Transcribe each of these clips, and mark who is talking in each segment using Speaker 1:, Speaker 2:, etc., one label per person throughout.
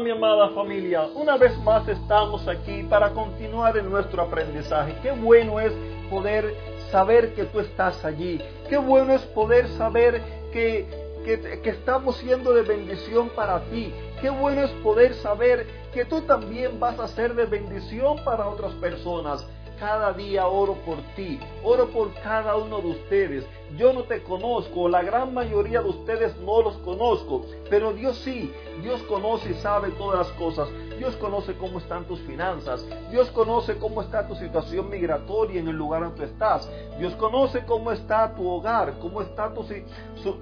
Speaker 1: mi amada familia, una vez más estamos aquí para continuar en nuestro aprendizaje. Qué bueno es poder saber que tú estás allí. Qué bueno es poder saber que, que, que estamos siendo de bendición para ti. Qué bueno es poder saber que tú también vas a ser de bendición para otras personas. Cada día oro por ti, oro por cada uno de ustedes. Yo no te conozco, la gran mayoría de ustedes no los conozco, pero Dios sí, Dios conoce y sabe todas las cosas. Dios conoce cómo están tus finanzas, Dios conoce cómo está tu situación migratoria en el lugar donde estás, Dios conoce cómo está tu hogar, cómo está tu,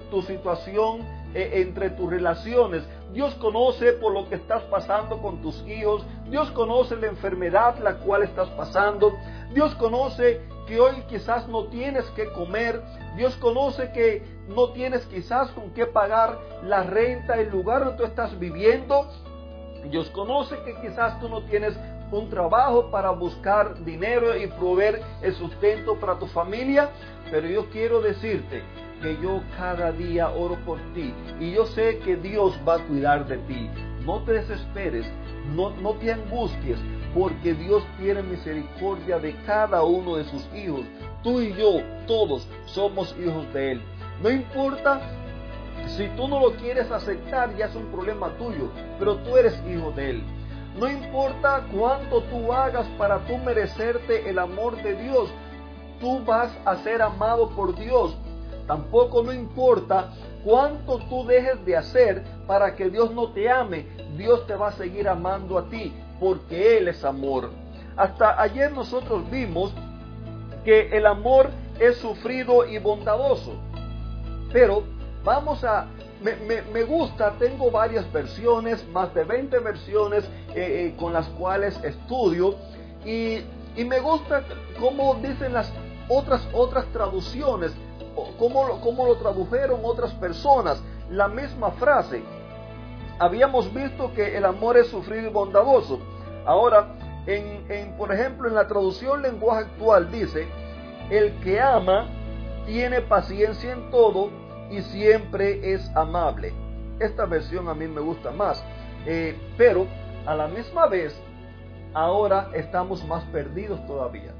Speaker 1: tu situación eh, entre tus relaciones. Dios conoce por lo que estás pasando con tus hijos. Dios conoce la enfermedad la cual estás pasando. Dios conoce que hoy quizás no tienes que comer. Dios conoce que no tienes quizás con qué pagar la renta, el lugar donde tú estás viviendo. Dios conoce que quizás tú no tienes un trabajo para buscar dinero y proveer el sustento para tu familia. Pero yo quiero decirte que yo cada día oro por ti y yo sé que Dios va a cuidar de ti. No te desesperes, no, no te angusties, porque Dios tiene misericordia de cada uno de sus hijos. Tú y yo, todos, somos hijos de Él. No importa si tú no lo quieres aceptar, ya es un problema tuyo, pero tú eres hijo de Él. No importa cuánto tú hagas para tú merecerte el amor de Dios, tú vas a ser amado por Dios. Tampoco no importa cuánto tú dejes de hacer para que Dios no te ame, Dios te va a seguir amando a ti, porque Él es amor. Hasta ayer nosotros vimos que el amor es sufrido y bondadoso. Pero vamos a... Me, gusta, tengo varias versiones, más de 20 versiones eh, eh, con las cuales estudio y, y me gusta cómo dicen las otras, otras traducciones cómo, lo tradujeron otras personas, la misma frase. Habíamos visto que el amor es sufrido y bondadoso. Ahora, en, por ejemplo, en la traducción lenguaje actual dice, el que ama tiene paciencia en todo y siempre es amable. Esta versión a mí me gusta más, eh, pero a la misma vez, ahora estamos más perdidos todavía.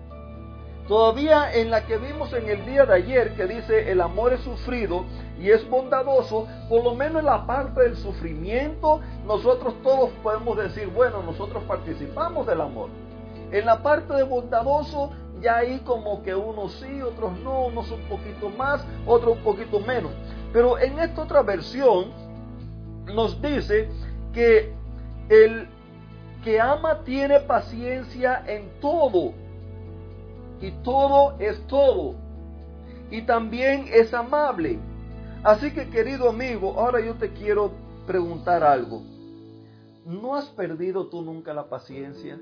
Speaker 1: Todavía en la que vimos en el día de ayer que dice el amor es sufrido y es bondadoso, por lo menos en la parte del sufrimiento nosotros todos podemos decir, bueno, nosotros participamos del amor. En la parte de bondadoso ya ahí como que unos sí, otros no, unos un poquito más, otros un poquito menos. Pero en esta otra versión nos dice que el que ama tiene paciencia en todo y todo es todo. Y también es amable. Así que querido amigo, ahora yo te quiero preguntar algo. ¿No has perdido tú nunca la paciencia?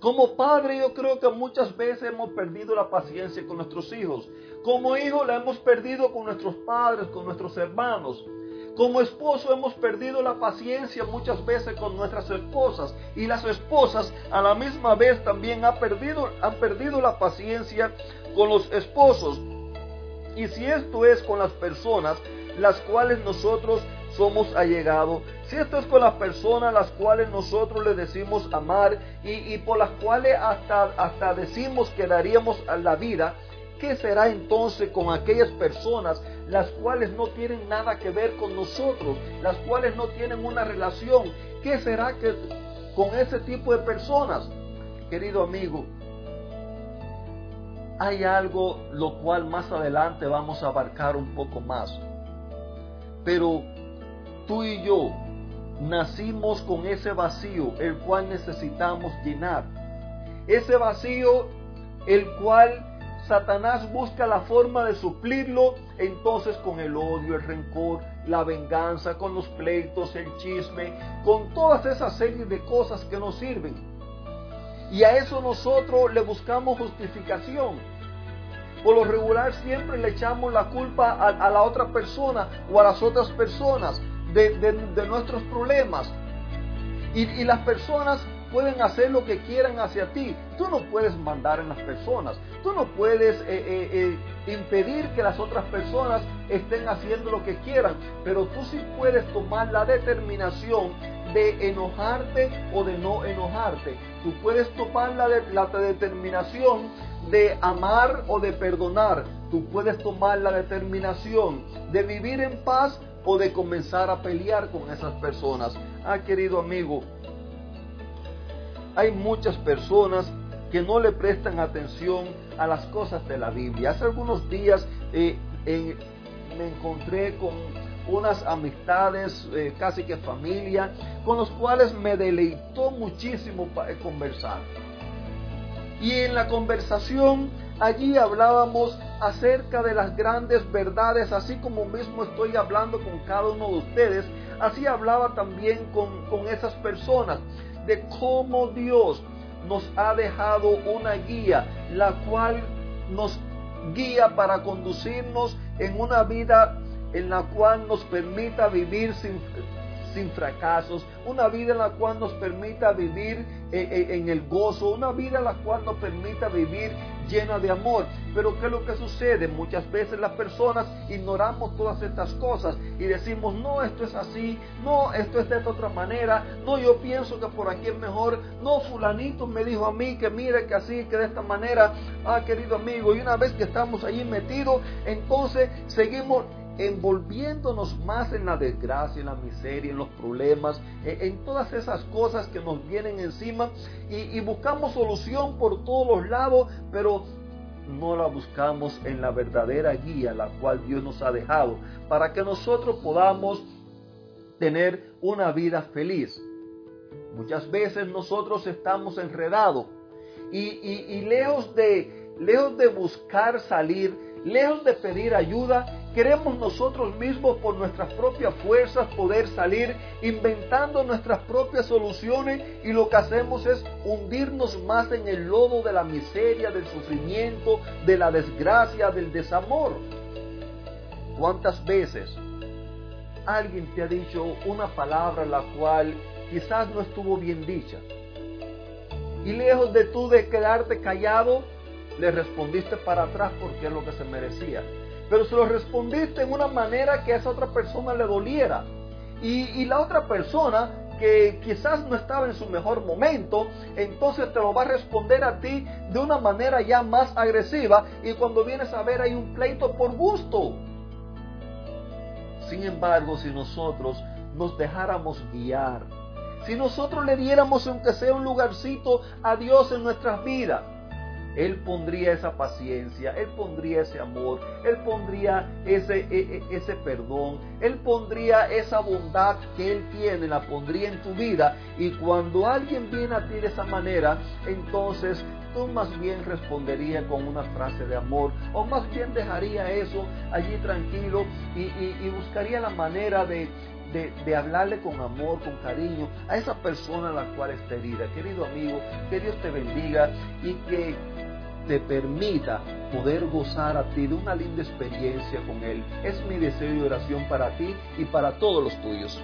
Speaker 1: Como padre yo creo que muchas veces hemos perdido la paciencia con nuestros hijos. Como hijos la hemos perdido con nuestros padres, con nuestros hermanos. Como esposo hemos perdido la paciencia muchas veces con nuestras esposas y las esposas a la misma vez también han perdido, han perdido la paciencia con los esposos. Y si esto es con las personas las cuales nosotros somos allegados, si esto es con las personas las cuales nosotros le decimos amar y, por las cuales hasta, hasta decimos que daríamos a la vida, ¿qué será entonces con aquellas personas las cuales no tienen nada que ver con nosotros, las cuales no tienen una relación. ¿Qué será que con ese tipo de personas? Querido amigo, hay algo lo cual más adelante vamos a abarcar un poco más. Pero tú y yo nacimos con ese vacío, el cual necesitamos llenar. Ese vacío, el cual Satanás busca la forma de suplirlo entonces con el odio, el rencor, la venganza, con los pleitos, el chisme, con todas esas series de cosas que nos sirven. Y a eso nosotros le buscamos justificación. Por lo regular siempre le echamos la culpa a, la otra persona o a las otras personas de, nuestros problemas. Y, y las personas pueden hacer lo que quieran hacia ti. Tú no puedes mandar en las personas. Tú no puedes eh, eh, eh, impedir que las otras personas estén haciendo lo que quieran. Pero tú sí puedes tomar la determinación de enojarte o de no enojarte. Tú puedes tomar la, la determinación de amar o de perdonar. Tú puedes tomar la determinación de vivir en paz o de comenzar a pelear con esas personas. Ah, querido amigo, hay muchas personas que no le prestan atención a las cosas de la Biblia. Hace algunos días eh, me encontré con unas amistades, eh, casi que familia, con los cuales me deleitó muchísimo eh, conversar. Y en la conversación allí hablábamos acerca de las grandes verdades, así como mismo estoy hablando con cada uno de ustedes, así hablaba también con, con esas personas de cómo Dios nos ha dejado una guía, la cual nos guía para conducirnos en una vida en la cual nos permita vivir sin, sin fracasos, una vida en la cual nos permita vivir eh, eh, en el gozo, una vida en la cual nos permita vivir llena de amor. Pero ¿qué es lo que sucede? Muchas veces las personas ignoramos todas estas cosas y decimos, no, esto es así, no, esto es de esta otra manera, no, yo pienso que por aquí es mejor, no, fulanito me dijo a mí que mire que así, que de esta manera, ah, querido amigo, y una vez que estamos allí metidos, entonces seguimos envolviéndonos más en la desgracia, en la miseria, en los problemas, en, todas esas cosas que nos vienen encima y, buscamos solución por todos los lados, pero no la buscamos en la verdadera guía, la cual Dios nos ha dejado, para que nosotros podamos tener una vida feliz. Muchas veces nosotros estamos enredados y, lejos, de, lejos de buscar salir, lejos de pedir ayuda, Queremos nosotros mismos por nuestras propias fuerzas poder salir inventando nuestras propias soluciones y lo que hacemos es hundirnos más en el lodo de la miseria, del sufrimiento, de la desgracia, del desamor. ¿Cuántas veces alguien te ha dicho una palabra la cual quizás no estuvo bien dicha? Y lejos de tú de quedarte callado, le respondiste para atrás porque es lo que se merecía pero se lo respondiste en una manera que a esa otra persona le doliera. Y, la otra persona que quizás no estaba en su mejor momento, entonces te lo va a responder a ti de una manera ya más agresiva y cuando vienes a ver hay un pleito por gusto. Sin embargo, si nosotros nos dejáramos guiar, si nosotros le diéramos aunque sea un lugarcito a Dios en nuestras vidas, él pondría esa paciencia, Él pondría ese amor, Él pondría ese, e, e, ese perdón, Él pondría esa bondad que Él tiene, la pondría en tu vida. Y cuando alguien viene a ti de esa manera, entonces tú más bien responderías con una frase de amor o más bien dejaría eso allí tranquilo y, y buscaría la manera de, de, de, hablarle con amor, con cariño a esa persona a la cual está herida. Querido amigo, que Dios te bendiga y que te permita poder gozar a ti de una linda experiencia con Él. Es mi deseo y oración para ti y para todos los tuyos.